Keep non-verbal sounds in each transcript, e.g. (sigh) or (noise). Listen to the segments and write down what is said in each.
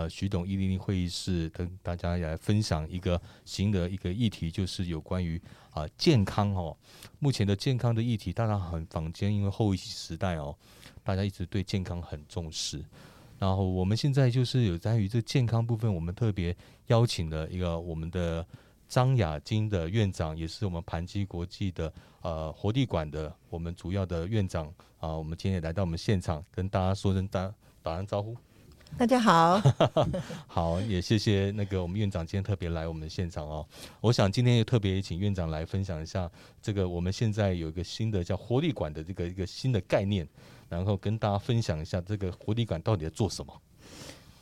呃，徐董一零零会议室跟大家来分享一个新的一个议题，就是有关于啊健康哦。目前的健康的议题，当然很坊间，因为后疫情时代哦，大家一直对健康很重视。然后我们现在就是有在于这健康部分，我们特别邀请了一个我们的张雅金的院长，也是我们盘基国际的呃活力馆的我们主要的院长啊。我们今天也来到我们现场，跟大家说声打打声招呼。大家好，(laughs) 好，也谢谢那个我们院长今天特别来我们现场哦。我想今天也特别请院长来分享一下这个我们现在有一个新的叫活力馆的这个一个新的概念。然后跟大家分享一下这个活力馆到底在做什么。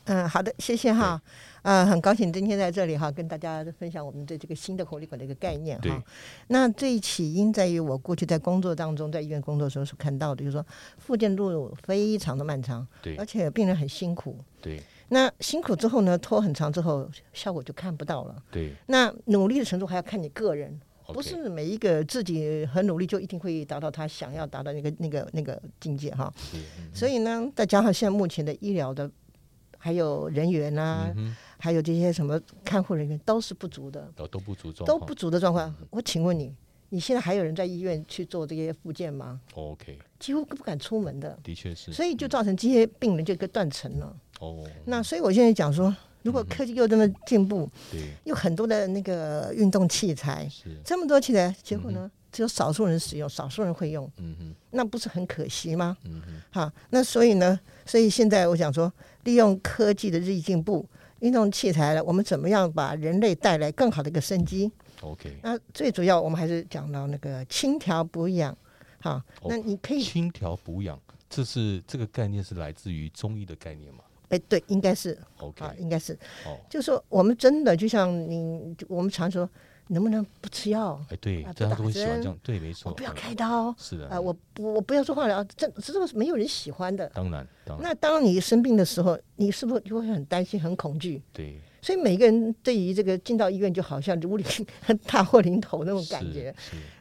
嗯，好的，谢谢哈。呃，很高兴今天在这里哈，跟大家分享我们对这个新的活力馆的一个概念哈。那这起因在于我过去在工作当中，在医院工作的时候所看到的，就是说复健路非常的漫长，对，而且病人很辛苦，对。那辛苦之后呢，拖很长之后，效果就看不到了，对。那努力的程度还要看你个人。不是每一个自己很努力就一定会达到他想要达到那个那个那个境界哈。所以呢，再加上现在目前的医疗的还有人员啊，还有这些什么看护人员都是不足的，都都不足状都不足的状况。我请问你，你现在还有人在医院去做这些复健吗？OK，几乎不敢出门的。的确是。所以就造成这些病人就一个断层了。哦。那所以我现在讲说。如果科技又这么进步，对，有很多的那个运动器材，是这么多器材，结果呢，只有少数人使用，少数人会用，嗯哼，那不是很可惜吗？嗯哼，好，那所以呢，所以现在我想说，利用科技的日益进步，运动器材了，我们怎么样把人类带来更好的一个生机？OK，那最主要我们还是讲到那个轻调补养，好，那你可以轻调补养，这是这个概念是来自于中医的概念吗？哎，对，应该是，OK，啊，应该是，哦，就说我们真的就像你，我们常说，能不能不吃药？哎，对，大家都会喜欢这样，对，没错，不要开刀，是的，啊，我，我不要做化疗，这这个是没有人喜欢的，当然，当然。那当你生病的时候，你是不是就会很担心、很恐惧？对。所以每个人对于这个进到医院，就好像如临 (laughs) 大祸临头那种感觉。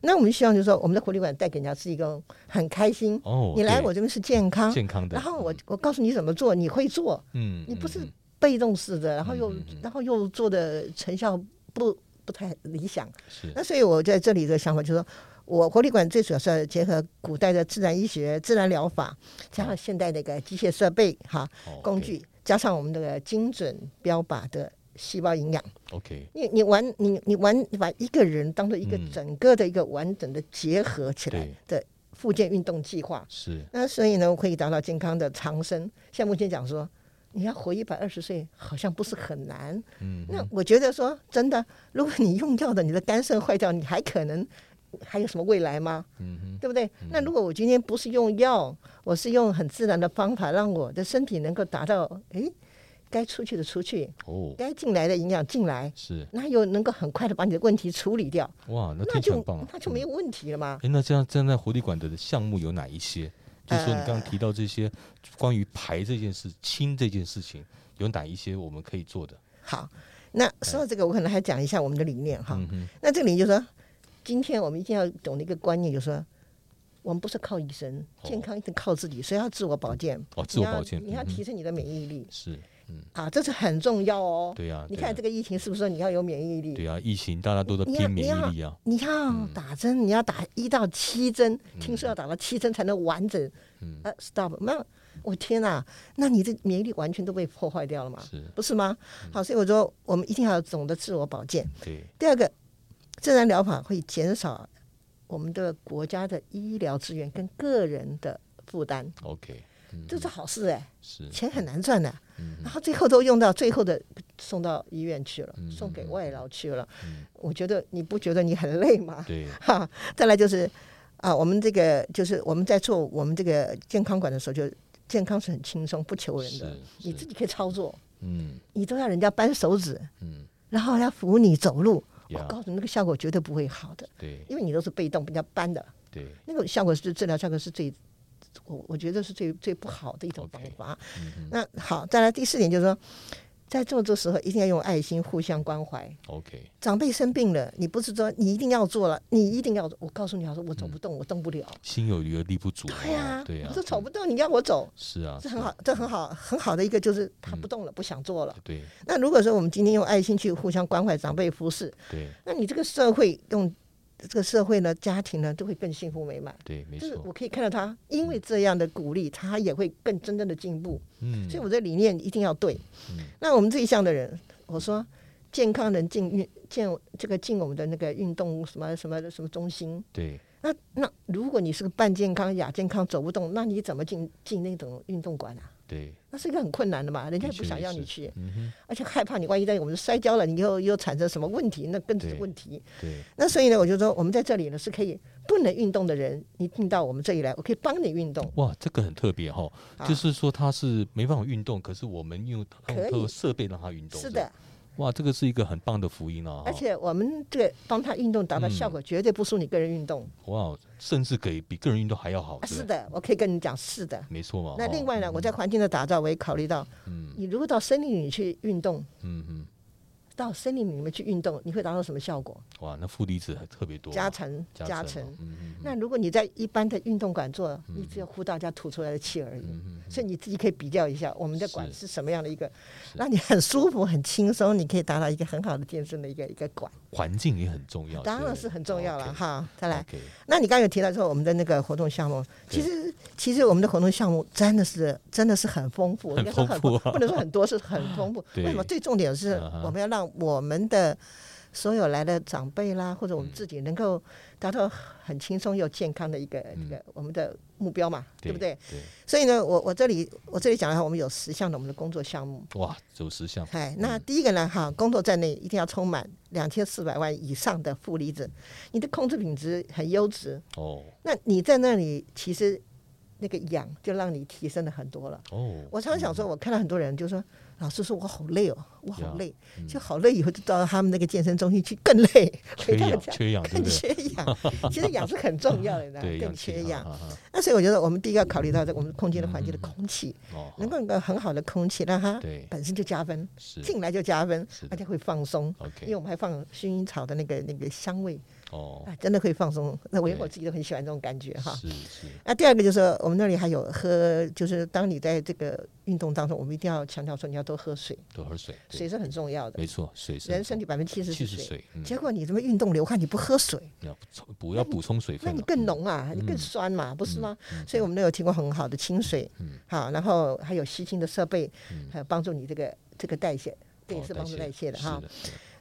那我们希望就是说，我们的活力馆带给人家是一个很开心。哦，你来我这边是健康，健康的。然后我我告诉你怎么做，你会做。嗯，你不是被动式的，然后又然后又做的成效不不太理想。是。那所以我在这里的想法就是说，我活力馆最主要是结合古代的自然医学、自然疗法，加上现代的一个机械设备哈工具。加上我们这个精准标靶的细胞营养，OK，你你完你你完把一个人当做一个整个的一个完整的结合起来的复健运动计划是，那所以呢可以达到健康的长生。像目前讲说，你要活一百二十岁，好像不是很难。嗯，那我觉得说真的，如果你用药的，你的肝肾坏掉，你还可能。还有什么未来吗？嗯哼，对不对？那如果我今天不是用药，我是用很自然的方法，让我的身体能够达到，哎，该出去的出去，哦，该进来的营养进来，是，那又能够很快的把你的问题处理掉。哇，那那就那就没有问题了吗？哎，那这样站在活力馆的项目有哪一些？就是说你刚刚提到这些关于排这件事、清这件事情，有哪一些我们可以做的？好，那说到这个，我可能还讲一下我们的理念哈。那这里就说。今天我们一定要懂的一个观念，就是说，我们不是靠医生，健康一定靠自己，所以要自我保健。哦，自我保健，你要提升你的免疫力。是，嗯，啊，这是很重要哦。对呀，你看这个疫情是不是？你要有免疫力。对啊，疫情大家都在拼免疫力啊。你要打针，你要打一到七针，听说要打到七针才能完整。嗯。啊，stop！那我天哪，那你的免疫力完全都被破坏掉了嘛？是，不是吗？好，所以我说，我们一定要懂得自我保健。对。第二个。自然疗法会减少我们的国家的医疗资源跟个人的负担。OK，这是好事哎，是钱很难赚的，然后最后都用到最后的送到医院去了，送给外劳去了。我觉得你不觉得你很累吗？对，哈。再来就是啊，我们这个就是我们在做我们这个健康馆的时候，就健康是很轻松，不求人的，你自己可以操作。嗯，你都要人家扳手指，嗯，然后要扶你走路。我告诉你，那个效果绝对不会好的。对，因为你都是被动，人家搬的。对，那个效果是治疗效果是最，我我觉得是最最不好的一种方法。那好，再来第四点就是说，在做这时候一定要用爱心互相关怀。OK，长辈生病了，你不是说你一定要做了，你一定要做。我告诉你，他说我走不动，我动不了。心有余而力不足。对呀、哦对呀我，说走不动，你要我走，是啊，这很好，这很好，很好的一个就是他嗯不动了，不想做了。对那如果说我们今天用爱心去互相关怀长辈服侍，对那你这个社会用这个社会呢，家庭呢，都会更幸福美满。对，没错就是我，可以看到他，因为这样的鼓励，他也会更真正的进步。嗯，所以我的理念一定要对。嗯那我们这一项的人，我说健康人进运进这个进我们的那个运动什么什么什么中心。对那那如果你是个半健康、亚健康走不动，那你怎么进进那种运动馆啊？对，那是一个很困难的嘛，人家也不想要你去，嗯，而且害怕你万一在我们摔跤了，你又又产生什么问题，那更是问题。对。那所以呢，我就说我们在这里呢是可以不能运动的人，你进到我们这里来，我可以帮你运动。哇，这个很特别哈，啊。就是说他是没办法运动，可是我们用可以。用特设备让他运动。是的，，哇，这个是一个很棒的福音啊！而且我们这个帮他运动达到效果，绝对不输你个人运动。哇，甚至可以比个人运动还要好。是的，我可以跟你讲，是的。没错嘛。那另外呢，我在环境的打造，我也考虑到，嗯你如果到森林里去运动，嗯嗯，到森林里面去运动，你会达到什么效果？哇，那负离子还特别多啊。加成，加加成。哦，嗯嗯那如果你在一般的运动馆做，你只有呼大家吐出来的气而已。所以你自己可以比较一下，我们的是馆是什么样的一个，让你很舒服、很轻松，你可以达到一个很好的健身的一个一个馆，环境也很重要。当然是很重要了。哈。再来那你刚刚有提到说我们的那个活动项目，其实其实我们的活动项目真的是真的是很丰富，很丰富啊不能说很多，是很丰富。(laughs) 为什么？最重点是我们要让我们的所有来的长辈啦，或者我们自己能够达到很轻松又健康的一个这个我们的目标嘛，对不对？？对，所以呢，我我这里我这里讲的话，我们有十项的我们的工作项目。哇，有十项。哎，那第一个呢，哈，工作在内一定要充满两千四百万以上的负离子，你的控制品质很优质，哦那你在那里其实那个氧就让你提升了很多了。哦，我常常想说，我看到很多人就说，老师说我好累哦，我好累，嗯就好累，以后就到他们那个健身中心去更累，缺氧，缺氧，更？缺氧。(laughs) 其实氧是很重要的，(laughs) 更缺氧。哈哈哈那所以我觉得我们第一个要考虑到这我们空间的环境的空气，哦，能够有一个很好的空气，让它对，本身就加分，是。(laughs) 进来就加分而且会放松。因为我们还放薰衣草的那个那个香味哦，啊，真的会放松。那我我自己都很喜欢这种感觉哈。是是，那第二个就是我们那里还有喝，就是当你在这个运动当中，我们一定要强调说你要多喝水，多喝水，水是很重要的。没错，水是人身体百分之七十是水，结果你这么运动流汗，你不喝水，要补要补充水分了，那你更嗯。浓啊，你更嗯。酸嘛，不是嗯所以我们都有提供很好的清水，嗯。好，然后还有吸清的设备，嗯。还有帮助你这个这个代谢，这也哦是帮助代谢的哈。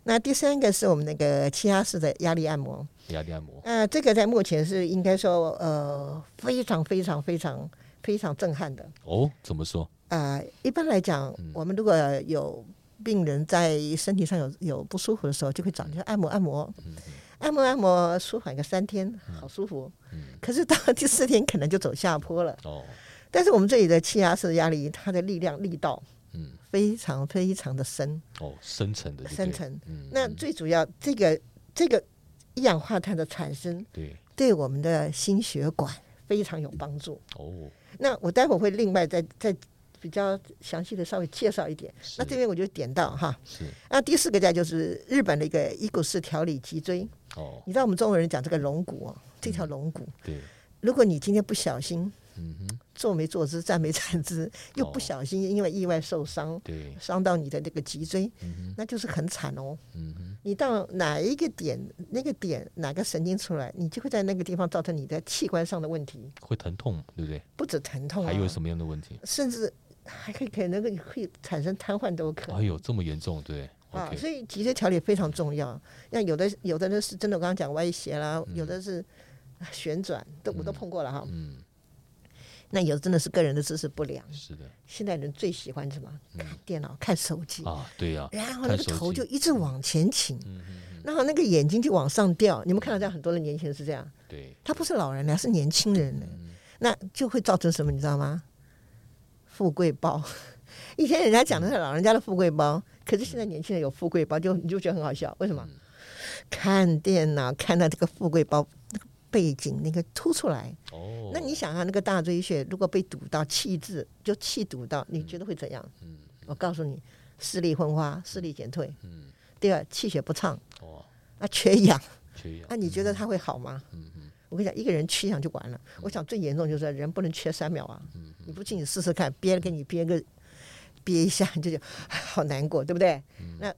那第三个是我们那个气压式的压力按摩，压力按摩，呃，这个在目前是应该说呃非常非常非常非常震撼的。哦，怎么说？呃，一般来讲，嗯。我们如果有病人在身体上有有不舒服的时候，就会找你说按摩按摩，嗯按摩按摩，舒缓个三天，好舒服。嗯，可是到第四天可能就走下坡了。哦，但是我们这里的气压式压力，它的力量力道嗯，非常非常的深。哦，深层的，深层。嗯，那嗯最主要，这个这个一氧化碳的产生，对，对我们的心血管非常有帮助。哦，那我待会儿会另外再再比较详细的稍微介绍一点。那这边我就点到哈。是。那第四个家就是日本的一个伊古式调理脊椎。哦，你知道我们中国人讲这个龙骨哦，这条龙骨，对，如果你今天不小心嗯哼，坐没坐姿、站没站姿，又不哦小心因为意外受伤，对，伤到你的那个脊椎，那就是很惨哦。嗯哼，你到哪一个点，那个点哪个神经出来，你就会在那个地方造成你的器官上的问题，会疼痛，对不对？不止疼痛、啊，还有什么样的问题？甚至还可以可能会产生瘫痪都有可能。哎呦，这么严重，对啊，所以脊椎调理非常重要。那有的有的人是真的，我刚刚讲歪斜啦，有的是旋转，都我都碰过了哈。嗯，那有的真的是个人的姿势不良。是的，现在人最喜欢什么？看电脑、看手机，啊，对呀，然后那个头就一直往前倾，然后那个眼睛就往上掉。你们看到这样很多的年轻人是这样，对，他不是老人了，是年轻人了，嗯那就会造成什么？你知道吗？富贵包。(laughs) 以前人家讲的是老人家的富贵包，可是现在年轻人有富贵包，就你就觉得很好笑。为什么？嗯看电脑看到这个富贵包那个背景那个凸出来，哦，那你想啊，那个大椎穴如果被堵到气滞，就气堵到，你觉得会怎样？嗯我告诉你，视力昏花、视力减退。嗯，第二，气血不畅，哦，啊，缺氧。缺氧那、，你觉得它会好吗？嗯嗯我跟你讲，一个人缺氧就完了。我想最严重就是人不能缺三秒啊！嗯你不信你试试看，憋给你憋个憋一下，你就好难过，对不对？嗯。那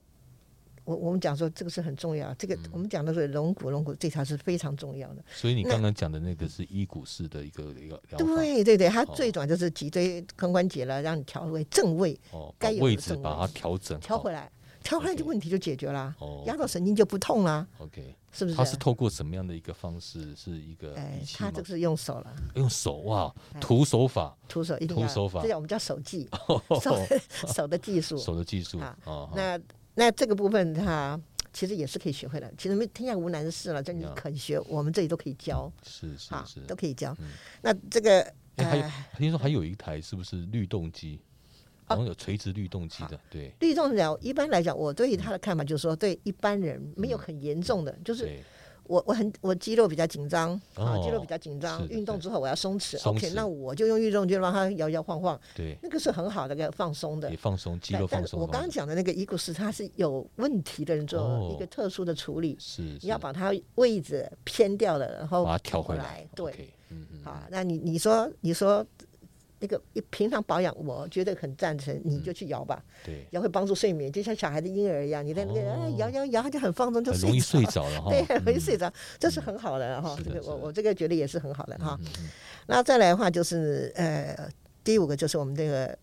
我我们讲说这个是很重要，这个我们讲的是龙骨龙骨这条是非常重要的。所以你刚刚讲的那个是一骨式的一个一个对对对，它哦。最短就是脊椎髋关节了，让你调回正位，哦，该位置把它调整调回来，调回来就问题就解决啦，哦压到神经就不痛啦，，OK，是不是？它是透过什么样的一个方式？是一个哎仪，器吗？他这个？是用手了，用手哇，哎。徒手法，徒手一定要，徒手法。这叫我们叫手技，(laughs) 手 (laughs) 手的技术。手的技术啊哦，那那这个部分它其实也是可以学会的，其实没天下无难事了，这你肯学，我们这里都可以教。是是啊是，，都可以教。嗯。那这个哎，还有呃，听说还有一台是不是律动机？好哦像有垂直律动机的，对。律动疗一般来讲，我对于他的看法就是说，对一般人没有很严重的，就是，我我很我肌肉比较紧张啊，哦肌肉比较紧张运动之后我要松弛松，OK，那我就用运动就让它摇摇晃晃，对，那个是很好的一个放松的。也。放松肌肉放但但是我刚刚讲的那个遗骨是它是有问题的人做哦。一个特殊的处理，是你要把它位置偏掉了，然后把它调回回来，对，嗯嗯，好，那你你说你说那个一平常保养，我觉得很赞成，你就去摇吧，对，摇会帮助睡眠，就像小孩的婴儿一样，你在那个、哎摇摇摇，他就很放松，就容易睡着。着了哈，(laughs) 对，很容易嗯睡着，这是很好的哈。这个我我这个觉得也是很好的哈。那再来的话就是呃，第五个就是我们这个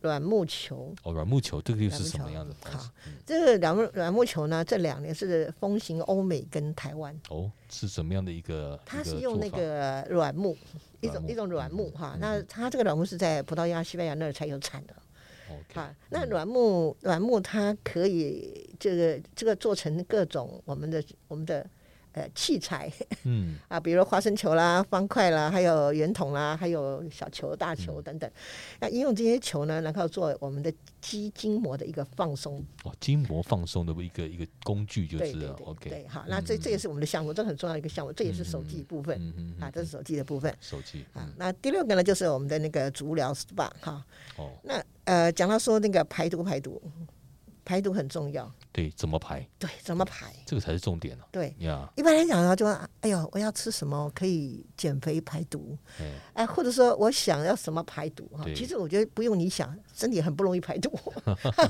软木球。哦，软木球这个又是什么样的好？嗯这个软木软木球呢，这两年是风行欧美跟台湾，哦，是什么样的一个？它是用那个软木，一种一种软木哈。那它这个软木是在葡萄牙、西班牙那儿才有产的。啊，那软木软木它可以这个这个做成各种我们的我们的呃器材。嗯，(laughs) 啊，比如花生球啦、方块啦，还有圆筒啦，还有小球、大嗯。球等等。那应用这些球呢，然后做我们的肌筋膜的一个放松。哦，筋膜放松的一个一个工具就是了，OK，对，好，那这这也是我们的项目，这很重要的一个项目，这也是手机部分。嗯嗯嗯啊，这是手机的部分。手机啊。那第六个呢，就是我们的那个足疗 SPA 哈。哦，那呃，讲到说那个排毒排毒，排毒很重要，对，怎么排？对，怎么排？这个才是重点啊！对，呀，一般来讲呢，就说哎呦，我要吃什么可以减肥排毒？哎，哎，或者说我想要什么排毒哈？其实我觉得不用你想，身体很不容易排毒。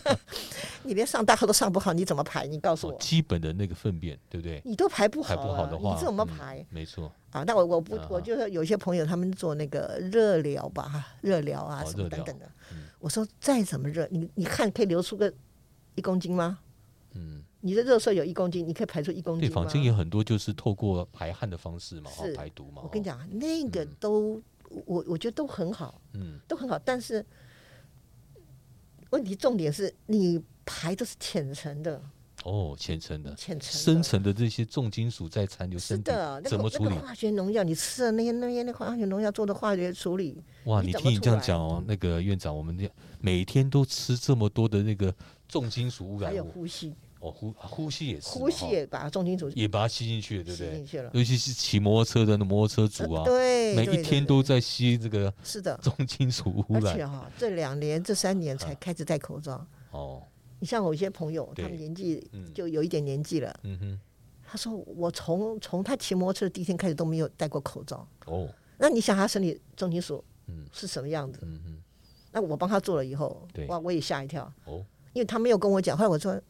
(laughs) 你连上大号都上不好，你怎么排？你告诉哦，我，基本的那个粪便，对不对？你都排不排好排，不好的话，你怎么嗯排？没错，啊，那我我不啊，我就是有些朋友他们做那个热疗吧，哈热疗啊什么等等的嗯。我说再怎么热，你你看可以流出个一公斤吗？嗯，你的热射有一公斤，你可以排出一公，斤对？坊间有很多就是透过排汗的方式嘛，哈，排毒嘛。哦，我跟你讲，那个嗯都、我我觉得都很好，嗯，都很好，但是问题重点是你排的是浅层的，哦，浅层的、浅层深层的这些重金属在残留是身体怎么处理？化学农药，你吃的那些那些那化学农药做的化学处理，哇，你你听你这样讲哦，那个院长，我们这每天都吃这么多的那个重金属污染物，有呼吸，哦，呼呼吸也是，呼吸也把重金属也把它吸进去了，对不对？吸进？去了。尤其是骑摩托车的那摩托车族啊，对，每一天都在吸这个是的，重金属污染。而且染。哈、这两年这三年才啊。开始戴口罩。哦，你像我一些朋友，他们年纪嗯。就有一点年纪了，嗯哼，他说我从从他骑摩托车的第一天开始都没有戴过口罩。哦，那你想他身体重金属嗯。是什么样子？嗯哼，那我帮他做了以后对，哇，我也吓一跳，哦，因为他没有跟我讲。后来我说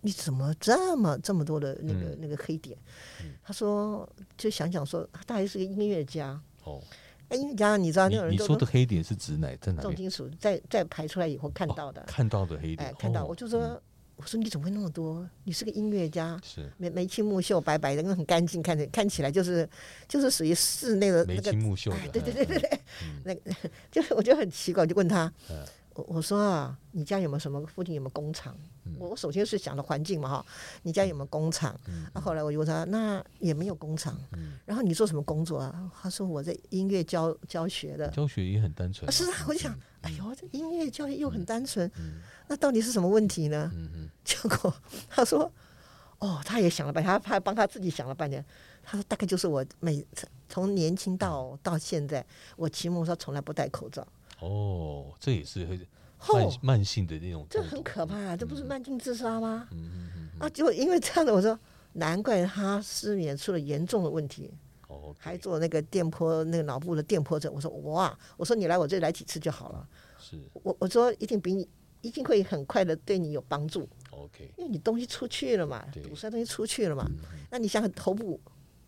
你怎么这么这么多的那个、嗯那个黑点？嗯他说就想想说，他大概是个音乐家。哦，那音乐家你知道那你你种人说的黑点是指哪在哪？重金属在在排出来以后看到的，看到的黑点哎，，看到哦我就说嗯，我说你怎么会那么多？你是个音乐家，是眉眉清目秀，白白的，那很干净，看着看起来就是就是属于室内的眉那个清目秀的哎，对对对对对，嗯 (laughs) 那个 (laughs) 就是我觉得很奇怪，我就问他嗯，我我说啊，你家有没有什么附近有没有工厂？嗯我我首先是想的环境嘛哈，你家有没有工厂？后来我就问他，那也没有工厂。嗯，然后你做什么工作啊？他说我在音乐教教学的。教学也很单纯啊，是啊，我就想，哎呦，这音乐教育又很单纯，嗯那到底是什么问题呢？嗯嗯，(laughs) 结果他说，哦，他也想了半天，他他帮他自己想了半天。他说大概就是我每次从年轻到到现在，我骑摩托车从来不戴口罩。哦，这也是会慢慢性的那种，这很可怕，这不是慢性自杀吗？嗯嗯嗯，啊，就因为这样的，我说难怪他失眠出了严重的问题，哦，还做那个电波那个脑部的电波诊。我说哇，我说你来我这里来几次就好了。是我我说一定比你一定会很快的对你有帮助，OK，因为你东西出去了嘛，堵塞东西出去了嘛。嗯那你想想头部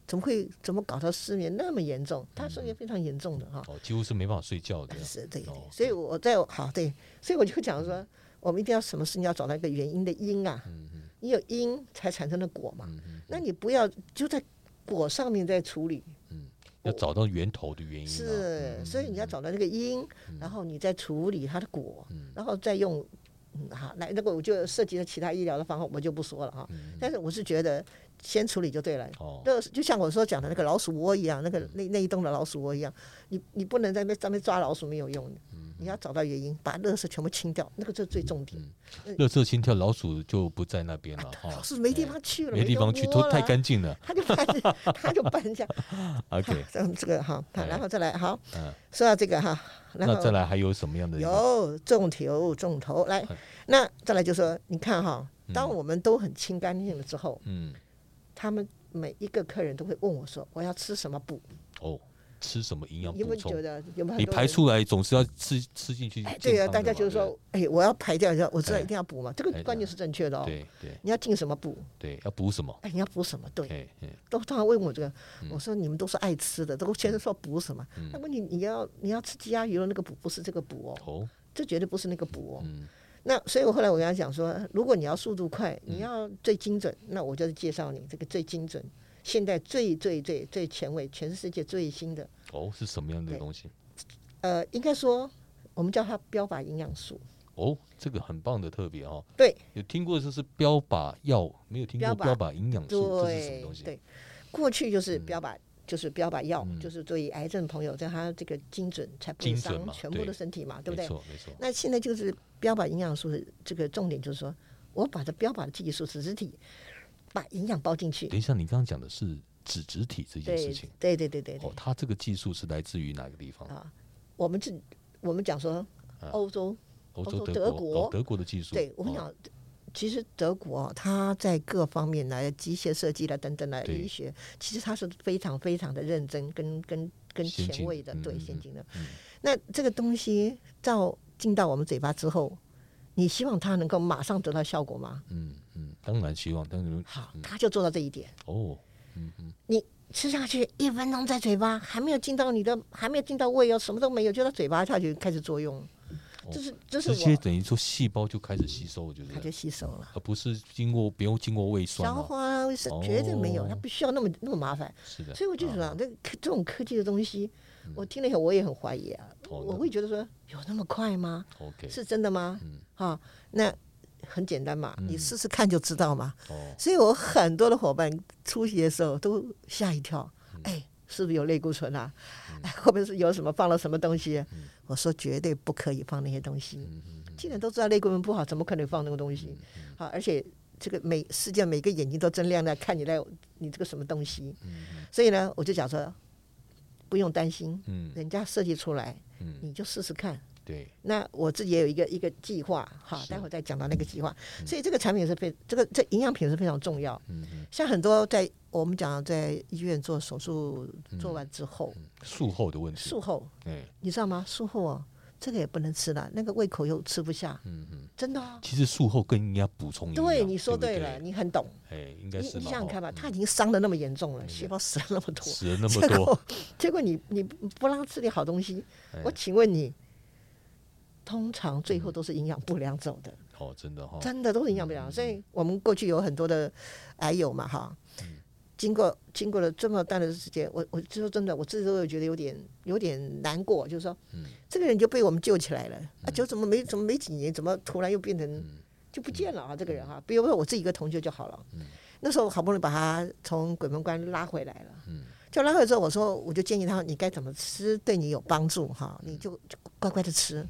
怎么会怎么搞到失眠那么严重？他失眠非常严重的哈。哦，几乎是没办法睡觉的，是对对哦，所以我在好对，所以我就讲说，我们一定要什么事情要找到一个原因的因啊，嗯嗯。你有因才产生的果嘛，嗯嗯，那你不要就在果上面在处理，嗯要找到源头的原因啊，是，所以你要找到那个因，然后你再处理它的果，然后再用。嗯，好，那那个我就涉及了其他医疗的方法，我就不说了哈。但是我是觉得先处理就对了。哦，那就像我说讲的那个老鼠窝一样，那个那那一栋的老鼠窝一样，你你不能在那上面抓老鼠没有用的，你要找到原因，把垃圾全部清掉，那个就是最重点。热色清掉老鼠就不在那边了哈。老，鼠没地方去了，没地方去，都都太，干净了。(laughs) 他就搬，他就搬家。(laughs) OK，(laughs) 这样这个哈，好哎。然后再来好，嗯，说到这个哈，那再来还有什么样的？有重头重头来，那再来就说，你看哈，当我们都很清干净了之后，嗯，他们每一个客人都会问我说，我要吃什么补？哦，吃什么营养补充？有觉得有没有你？排出来总是要吃吃进去哎，对啊，大家就是说，哎，我要排掉一下，我知道哎一定要补嘛，这哎个观念是正确的哦。对对你要进什么补？对，要补什么？哎，你要补什么？对，都常常问我这个，嗯我说你们都是爱吃的，都先生说补什么？那问题你要你要吃鸡鸭鱼肉那个补不是这个补哦，哦，这绝对不是那个补哦。嗯那所以我后来我跟他讲说，如果你要速度快，你要最精准，那我就是介绍你这个最精准，现在最最最最前卫，全世界最新的，哦，是什么样的东西？呃，应该说我们叫它标靶营养素。哦，这个很棒的特别哦，对有听过就是标靶药，没有听过标靶营养素，这是什么对东西？对，过去就是标靶。就是标靶药，嗯就是对于癌症朋友，在他这个精准，才不伤全部的身体嘛，对不对没？错没错，那现在就是标靶营养素的这个重点，就是说我把这标靶的技术脂质体把营养包进去，等一下，你刚刚讲的是脂质体这件事对情，对对对对对哦，它这个技术是来自于哪个地方？啊，我们这我们讲说啊欧洲，欧欧洲德国哦，德国的技术。哦对我们讲，其实德国哦它在各方面来机械设计了等等的对医学，其实它是非常非常的认真跟跟跟前卫的，对先进的。那这个东西到进到我们嘴巴之后，你希望它能够马上得到效果吗？嗯嗯，当然希望，当然好，他就做到这一点。哦，嗯嗯你吃下去一分钟在嘴巴，还没有进到你的，还没有进到胃哦，什么都没有，就到嘴巴下去开始作用。就是这是哦直接，等于说细胞就开始吸收，就，它就吸收了。而不是经过不用经过胃酸消哦。化啊，是绝对没有，它哦不需要那么那么麻烦。是的，所以我就啊想，这个这种科技的东西，我听了以后我也很怀疑啊，哦我会觉得说有那么快吗？OK，是真的吗？嗯好，那很简单嘛，你试试看就知道嘛。哦，所以我很多的伙伴出席的时候都吓一跳，嗯哎，是不是有类固醇啊？哎，(laughs) 后面是有什么放了什么东西？嗯我说绝对不可以放那些东西。既然都知道类固醇不好，怎么可能放那个东嗯西？好，而且这个每世界每个眼睛都睁亮在看你在你这个什么东西。所以呢，我就讲说，不用担心，嗯人家设计出来，嗯，你就试试看。对，那我自己也有一个一个计划，哈，待会儿再讲到那个计划。所以这个产品是非这个这营养品是非常重要。嗯嗯像很多在我们讲在医院做手术做完之后，术后的问题，术后对，你知道吗？术后哦，这个也不能吃了，那个胃口又吃不下，嗯嗯，真的哦。其实术后更应该补充营养，对，你说不对对？了，，你很懂。哎，应该你是你想想看吧，他已经伤的那么严重了，细胞死了那么多，死了那么结多，果 (laughs) 结果你你不让他吃点好东西，哎。我请问你，通常最后都是营养不良走的，哦，真的哈，真的都是营养不良。所以我们过去有很多的癌友嘛，哈，经过经过了这么大的时间，我我就说真的，我自己都有觉得有点有点难过，就是说，这个人就被我们救起来了，啊，就怎么没怎么没几年，怎么突然又变成就不见了啊？这个人哈，比如说我自己一个同学就好了，那时候好不容易把他从鬼门关拉回来了，就拉回来之后，我说我就建议他你该怎么吃对你有帮助哈，你就就乖乖的吃。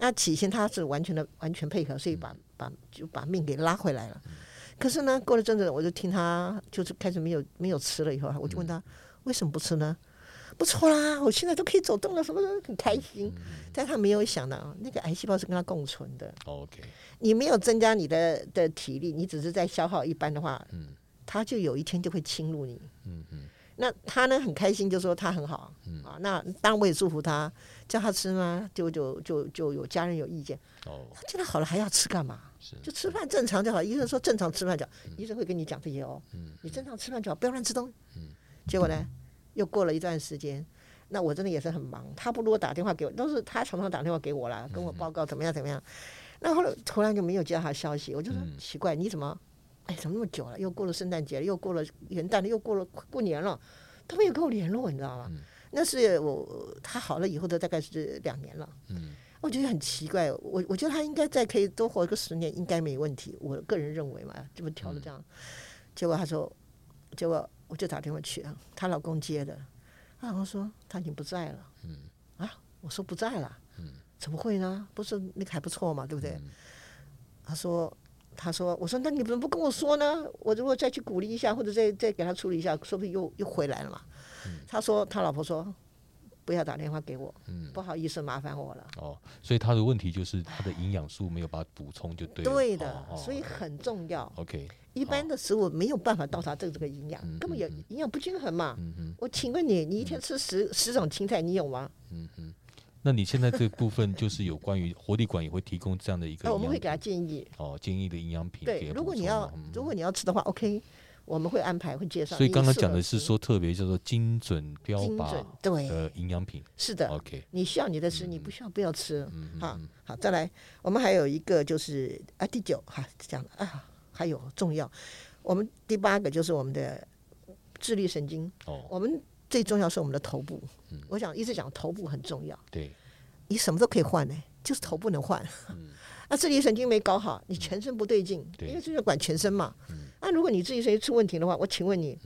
那起先他是完全的完全配合，所以把把就把命给拉回来了。可是呢，过了阵子，我就听他就是开始没有没有吃了以后，我就问他为什么不吃呢？不错啦，我现在都可以走动了，什么的很开心。但他没有想到，那个癌细胞是跟他共存的。OK，你没有增加你的的体力，你只是在消耗一般的话，嗯他就有一天就会侵入你。嗯嗯那他呢很开心，就说他很好、啊。那当然我也祝福他，叫他吃吗？就就就就有家人有意见，哦，他现在好了还要吃干嘛？是就吃饭正常就好。医生说正常吃饭就好，医生会跟你讲这些哦。嗯你正常吃饭就好，不要乱吃东西。结果呢，又过了一段时间，那我真的也是很忙，他不如果打电话给我，都是他常常打电话给我啦，跟我报告怎么样怎么样。那后来突然就没有接到他消息，我就说嗯奇怪，你怎么？哎，怎么那么久了？又过了圣诞节，又过了元旦了，又过了过年了，都没有跟我联络，你知道吗？那是我他好了以后的大概是两年了。嗯我觉得很奇怪，我我觉得他应该再可以多活个十年，应该没问题。我个人认为嘛，这么调的这样，结果他说，结果我就打电话去啊，她老公接的，她老公说他已经不在了，嗯，啊，我说不在了，嗯，怎么会呢？不是那个还不错嘛，对不对？他说。他说：“我说，那你怎么不跟我说呢？我如果再去鼓励一下，或者再再给他处理一下，说不定又又回来了嘛。他说：“他老婆说，不要打电话给我，不好意思麻烦我了。哦，所以他的问题就是他的营养素没有把它补充就对了。对的，哦哦所以很重要。OK，一般的食物没有办法到达这这个营养，根本也营养不均衡嘛。我请问你，你一天吃十十种青菜，你有吗？那你现在这部分就是有关于活力馆也会提供这样的一个那我们会给他建议。哦建议的营养品对，如果你要如果你要吃的话，OK，我们会安排会介绍。所以刚刚讲的是说特别叫做精准标准，对，的营养品。是的。OK，你需要你的吃，你嗯不需要不要吃。好，好，再来，我们还有一个就是啊，第九哈讲了啊，还有重要，我们第八个就是我们的智力神经，哦，我们最重要是我们的头部。嗯我想一直讲头部很重要，对，你什么都可以换呢、就是头不能换。那 (laughs) 自律神经没搞好，你全身不对劲，嗯因为这就管全身嘛。那如果你自律神经出问题的话，我请问你，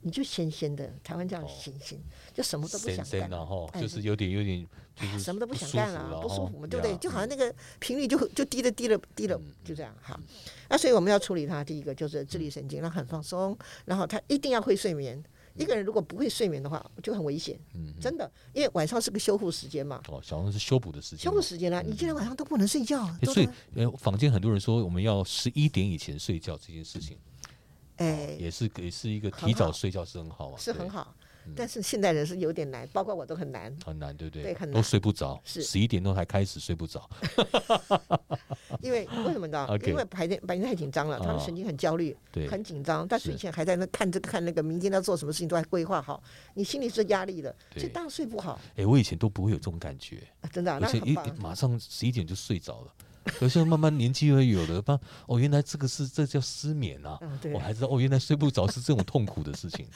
你就闲闲的，台湾叫闲闲，就什么都不想干。然后哎就是有点有点就是什么都不想干了，不舒哦服嘛，对不对？就好像那个频率就就低了低了低嗯了，就这样哈。那所以我们要处理它，第一个就是自律神经，让它很放松，然后他一定要会睡眠。一个人如果不会睡眠的话，就很危险，嗯真的，因为晚上是个修复时间嘛，哦，小红是修补的时间。修补时间啦，你竟然晚上都不能睡觉，啊所以，呃，坊间很多人说我们要十一点以前睡觉这件事情，哎也是也是一个提早睡觉是很好啊，是很，好，但是现代人是有点难，包括我都很难。很难，对不对？都对很难睡不着，是十一点钟才开始睡不着，(laughs) 因为为什么呢 (laughs) 因为白天白天太紧张了，他的哦神经很焦虑，对很紧张。但是睡前还在那看这个看那个，明天要做什么事情都还规划好，你心里是压力的，对所以当然睡不好。哎，我以前都不会有这种感觉，啊真的啊、而且一那。马上十一点就睡着了。可是慢慢年纪会有的，发哦，原来这个是这叫失眠啊！我，还知道哦，原来睡不着是这种痛苦的事情。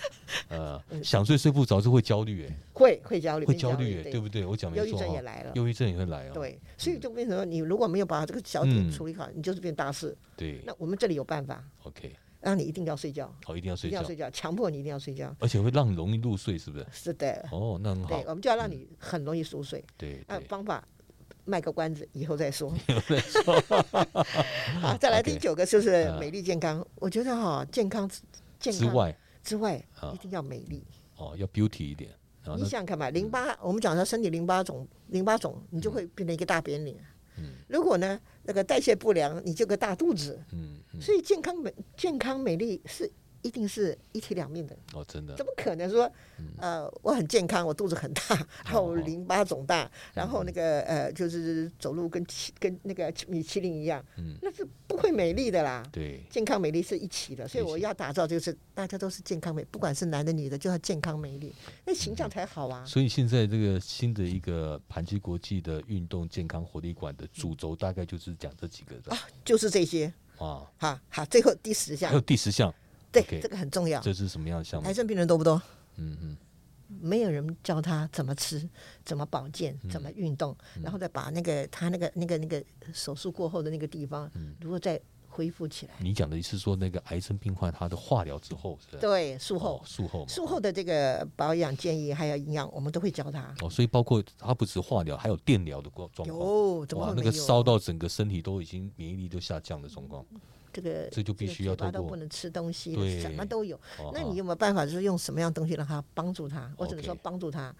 呃，(laughs) 嗯想睡睡不着就会焦虑，哎，(laughs) 会会焦虑，会焦焦虑，哎，对对不对？我讲没忧郁症也来了。忧郁症也会来哦。对，所以就变成说，你如果没有把这个小点嗯处理好，你就是变大事。对那我们这里有办法，，OK，让你一定要睡觉，好，一定要睡觉，一定要睡觉，强迫你一定要睡觉。而且会让你容易入睡，是不是？是的，哦，那很好对，，我们就要让你很容易熟睡。对对。那方法卖个关子，以后再说。(laughs) 好，再来第九个就是嗯美丽健康。我觉得哈，健康之健康之外，之外啊一定要美丽。哦，要 beauty 一点，你想想看嘛，淋巴，我们讲说身体淋巴肿，淋巴肿，你就会变成一个大扁脸。如果呢，那个代谢不良，你就个大肚子。嗯嗯，所以健康美健康美丽是一定是一体两面的，哦，真的。怎么可能说，呃，我很健康，我肚子很大，然后淋巴肿大，然后那个呃，就是走路跟麒跟那个米其林一样，嗯。那是不会美丽的啦。对，健康美丽是一起的，所以我要打造就是大家都是健康美，不管是男的女的，就要健康美丽，那形象才好啊。所以现在这个新的一个盘基国际的运动健康活力馆的主轴大概就是讲这几个的。啊，就是这些。啊，好好，最后第十项。还有，第十项，对这个很重要。这是什么样的项目癌？症病人多不多？嗯嗯，没有人教他怎么吃、怎么保健、嗯怎么运动，然后再把那个他那个那个那个手术过后的那个地方，嗯如果再恢复起来。你讲的是说那个癌症病患他的化疗之后？对，术哦后、术后，术后的这个保养建议还有营养，我们都会教他。哦，所以包括他不止化疗，还有电疗的状状况。有，怎么那个烧到整个身体都已经免疫力都下降的状况。这个这就必须要嘴巴透过都不能吃东西，什么都有。哦那你有没有办法，就是用什么样东西让他帮助他？我只能说帮助他。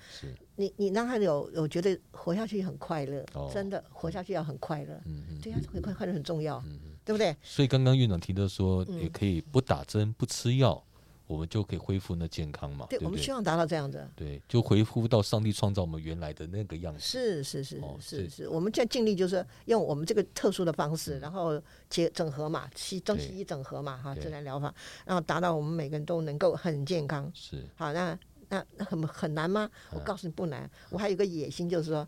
你你让他有有觉得活下去很快乐，哦真的活下去要很快乐。嗯嗯，对呀、很快快乐很重要，对不对？所以刚刚院长提到说，嗯也可以不打针不吃药，我们就可以恢复那健康嘛，对，对对？我们希望达到这样子。对，就恢复到上帝创造我们原来的那个样子。是是是哦是这是，我们在尽力就是用我们这个特殊的方式，然后结整合嘛，西中西医整合嘛，哈，自然疗法，然后达到我们每个人都能够很健康。是好，那那那很很难吗？我嗯告诉你不难，我还有个野心，就是说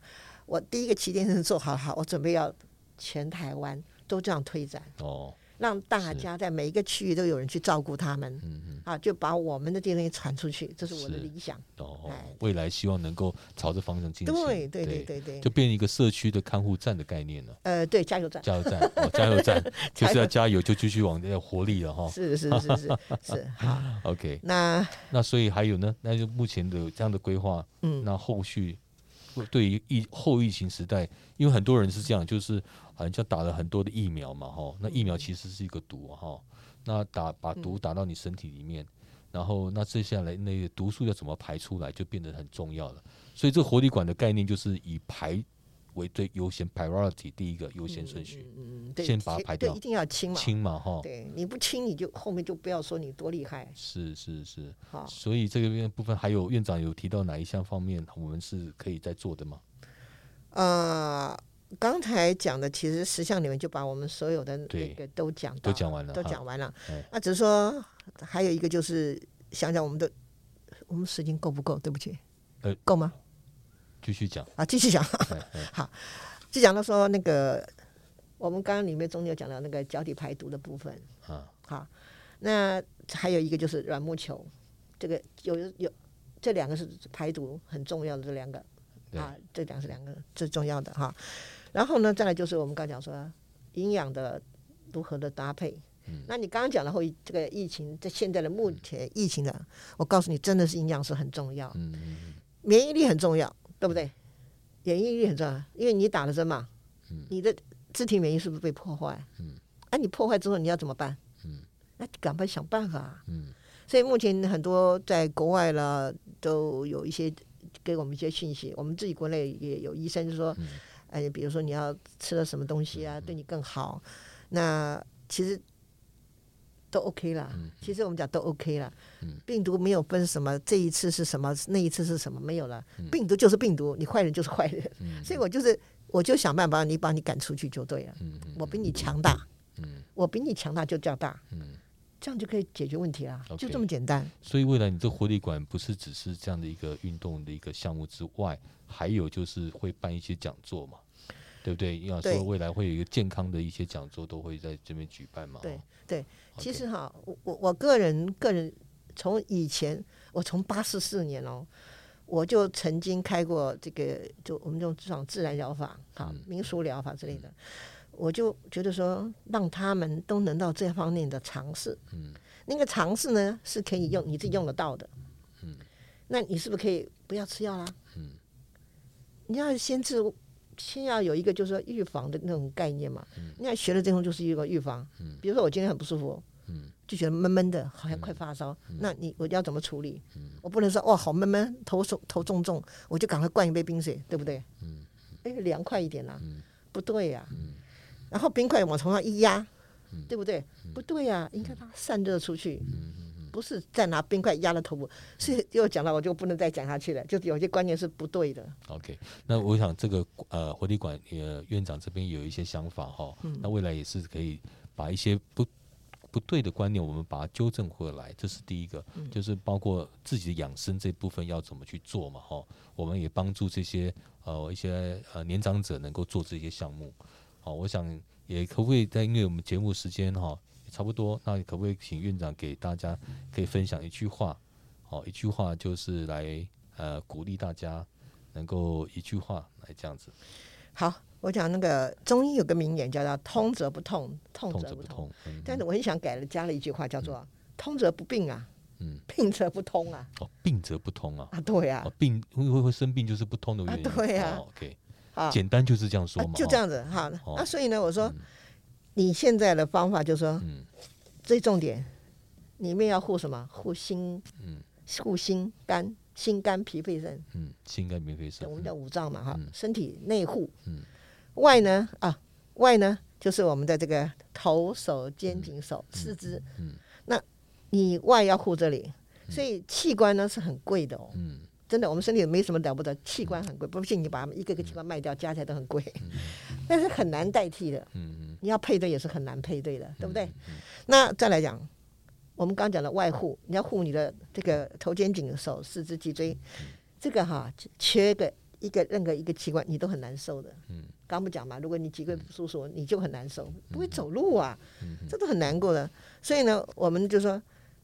我第一个旗舰店做好好，我准备要全台湾都这样推展，哦，让大家在每一个区域都有人去照顾他们。嗯嗯啊，就把我们的这些东西传出去，这是我的理想。哦哎，未来希望能够朝着方向进行。对对对对就变成一个社区的看护站的概念了。呃，对，加油站。加油站，哦，加油站 (laughs) 就是要加油，就继续往要活力了哈。是是是是是，(laughs) 好，OK，那那所以还有呢，那就目前的这样的规划，嗯那后续对于疫后疫情时代，因为很多人是这样，就是好像打了很多的疫苗嘛，哈，那疫苗其实是一个毒哈，那打把毒打到你身体里面，然后那接下来那个毒素要怎么排出来，就变得很重要了。所以这个活力管的概念就是以排为最优先 priority 第一个优先顺序，嗯，对，先把它排掉对一定要清嘛。清嘛哈。对，你不清，你就后面就不要说你多厉害。是是是，好，所以这个边部分还有院长有提到哪一项方面我们是可以在做的吗？呃，刚才讲的其实十项里面就把我们所有的那个都讲都讲完了都讲完了哎。那只是说还有一个就是想想我们的我们时间够不够？对不起，呃够吗？继续讲，啊，继续讲。哎哎。(laughs) 就讲到说那个我们刚刚里面中间有讲到那个脚底排毒的部分。啊，好，那还有一个就是软木球，这个有有这两个是排毒很重要的这两个。啊，这两个是两个最重要的哈。然后呢，再来就是我们刚讲说营养的如何的搭配。嗯。那你刚刚讲的后这个疫情，在现在的目前疫情的，我告诉你，真的是营养是很重要，嗯。免疫力很重要，对不对？免疫力很重要，因为你打了针嘛，你的自体免疫是不是被破坏？嗯，啊，你破坏之后你要怎么办？嗯，那赶快想办法。嗯所以目前很多在国外了，都有一些给我们一些信息。我们自己国内也有医生就说，嗯哎，比如说你要吃了什么东西啊，对你更好。那其实都 OK 啦。其实我们讲都 OK 啦。嗯病毒没有分什么，这一次是什么，那一次是什么，没有了。嗯病毒就是病毒，你坏人就是坏人。所以我就是，我就想办法，你把你赶出去就对了。我比你强大，嗯我比你强大就叫大，嗯，这样就可以解决问题啦，OK 就这么简单。所以未来你这活力馆不是只是这样的一个运动的一个项目之外，还有就是会办一些讲座嘛，对不对？要对说未来会有一个健康的一些讲座都会在这边举办嘛。对哦对，其实哈，我我我个人个人从以前，我从八十四年哦，我就曾经开过这个，就我们这种这种自然疗法、哈嗯民俗疗法之类的，我就觉得说，让他们都能到这方面的尝试。嗯，那个尝试呢是可以用你自己用得到的。嗯，那你是不是可以不要吃药啦？嗯，你要先治，先要有一个就是说预防的那种概念嘛。嗯。你看学的这种就是一个预防。嗯。比如说我今天很不舒服，嗯。就觉得闷闷的，好像快发烧，那你我要怎么处理？我不能说哇好闷闷，头重头重重，我就赶快灌一杯冰水，对不对？嗯，哎，凉快一点啦，嗯。不对呀、嗯。然后冰块往头上一压，对不对？不对呀、应该让它散热出去。嗯不是再拿冰块压了头部，是 (laughs) 又讲到我就不能再讲下去了，就有些观念是不对的。OK，那我想这个呃活力馆呃院长这边有一些想法哈，嗯。那未来也是可以把一些不不对的观念，我们把它纠正回来，这是第一个，嗯。就是包括自己的养生这部分要怎么去做嘛哈，我们也帮助这些呃一些呃年长者能够做这些项目，好，我想也可不可以在因为我们节目时间哈也差不多，那可不可以请院长给大家可以分享一句话，好，一句话就是来呃鼓励大家。能够一句话来这样子，好，我讲那个中医有个名言叫做“通则不痛，痛痛则不痛不痛”，，嗯，但是我很想改了，加了一句话叫做“通则不病啊，嗯，病则不通啊。哦，病则不通啊，”，啊，对啊。哦，，病会会会生病就是不通的原因，啊对啊。哦，OK，啊，简单就是这样说嘛，啊就这样子哈。哦。那所以呢，我说嗯你现在的方法就是说，嗯。最重点，里面要护什么？护心，嗯。护心肝、心肝脾肺肾，嗯，心肝脾肺肾，我们叫五脏嘛哈嗯，身体内护。嗯。外呢啊，外呢就是我们的这个头、手、肩、颈、手、四肢。嗯。那你外要护这里，所以器官呢是很贵的哦。嗯真的，我们身体没什么了不得，器官很贵，不信你把一个个器官卖掉，加起来都很贵，(laughs) 但是很难代替的。你要配对也是很难配对的，对不对？那再来讲，我们刚讲的外护，你要护你的这个头肩颈手四肢脊椎，这个哈缺个一个任何一个器官，你都很难受的。嗯，刚不讲嘛，如果你脊椎不舒服，你就很难受，不会走路啊，这都很难过的。所以呢，我们就说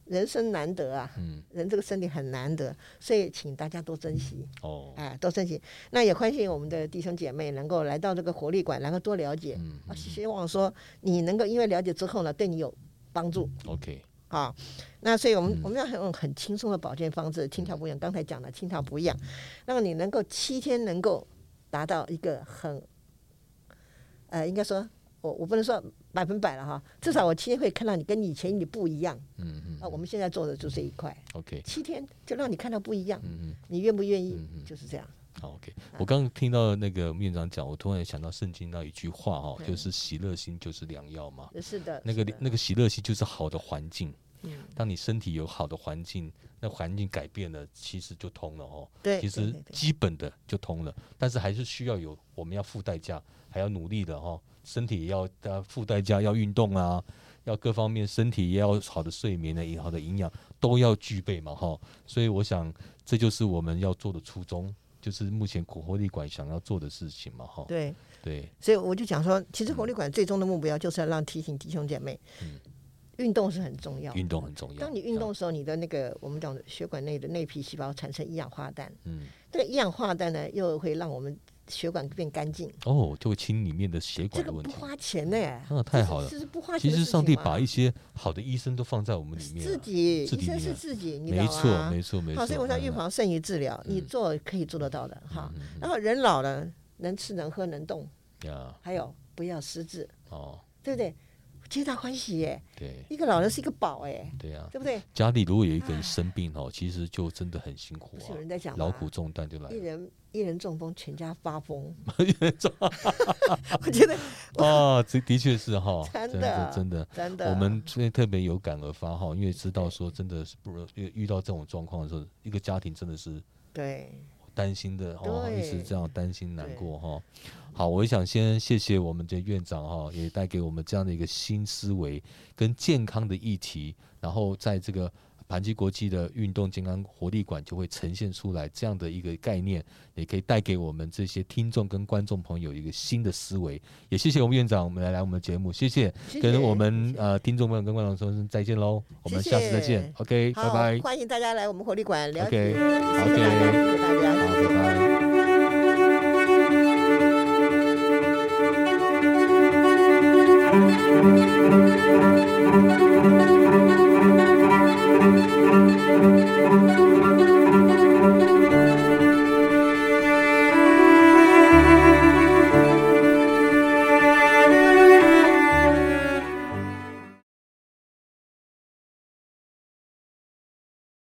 人生难得啊，嗯人这个身体很难得，所以请大家多珍惜。哦，哎，多珍惜。那也欢迎我们的弟兄姐妹能够来到这个活力馆，然后多了解。希望说你能够因为了解之后呢，对你有帮助，OK，啊。那所以我们、嗯我们要用很轻松的保健方式，轻巧不一样。刚才讲的轻巧不一样，让你能够七天能够达到一个很，呃，应该说。我我不能说百分百了哈，至少我七天会看到你跟以前你不一样嗯嗯啊。我们现在做的就这一块，，OK，七天就让你看到不一样，嗯嗯。你愿不愿意嗯嗯？就是这样。好，OK。我刚刚听到那个院长讲，我突然想到圣经那一句话哈，嗯就是喜乐心就是良药嘛。是的，那个那个喜乐心就是好的环境。嗯当你身体有好的环境，那环境改变了，其实就通了哦。对，其实基本的就通了，但是还是需要有我们要付代价，还要努力的哈。身体也要呃付代价，要运动啊，要各方面身体也要好的睡眠呢，也好的营养都要具备嘛哈。所以我想这就是我们要做的初衷，就是目前苦活力馆想要做的事情嘛哈。对，对，所以我就讲说，其实活力馆最终的目标就是要让提醒弟兄姐妹，嗯运动是很重要。运动很重要。当你运动的时候，你的那个我们讲的血管内的内皮细胞产生一氧化氮，嗯，这个一氧化氮呢，又会让我们血管变干净。哦，就会清里面的血管的问题。个不花钱呢，啊，太好了这！是不花钱其。实上帝把一些好的医生都放在我们里面、自啊，己医生是自己，你知没错？没错，没错。好，所以我说预嗯防胜于治疗，你嗯做可以做得到的哈。嗯然后人老了，能吃能喝能动，呀，还有不要失智，哦，对不对？皆大欢喜耶！对一个老人是一个宝哎，对呀、对不对？家里如果有一个人生病哦，其实就真的很辛苦啊有啊，人在讲劳苦重担就来了。一人一人中风，全家发疯。一人中 (laughs) 我觉得 (laughs) 啊，这的确是哈，真真的真的。真的，我们最近特别有感而发哈，因为知道说真的是不容遇遇到这种状况的时候，一个家庭真的是对担心的哦，一直这样担心难过哈。好，我想先谢谢我们的院长哈，也带给我们这样的一个新思维跟健康的议题，然后在这个盘吉国际的运动健康活力馆就会呈现出来这样的一个概念，也可以带给我们这些听众跟观众朋友一个新的思维。也谢谢我们院长，我们来来我们的节目，谢谢，谢谢。跟我们呃听众朋友跟观众说声再见喽，我们下次再谢见，OK，拜拜，欢迎大家来我们活力馆了 OK，解。谢谢大家，谢谢。大家。好，拜拜。Thank Thank you.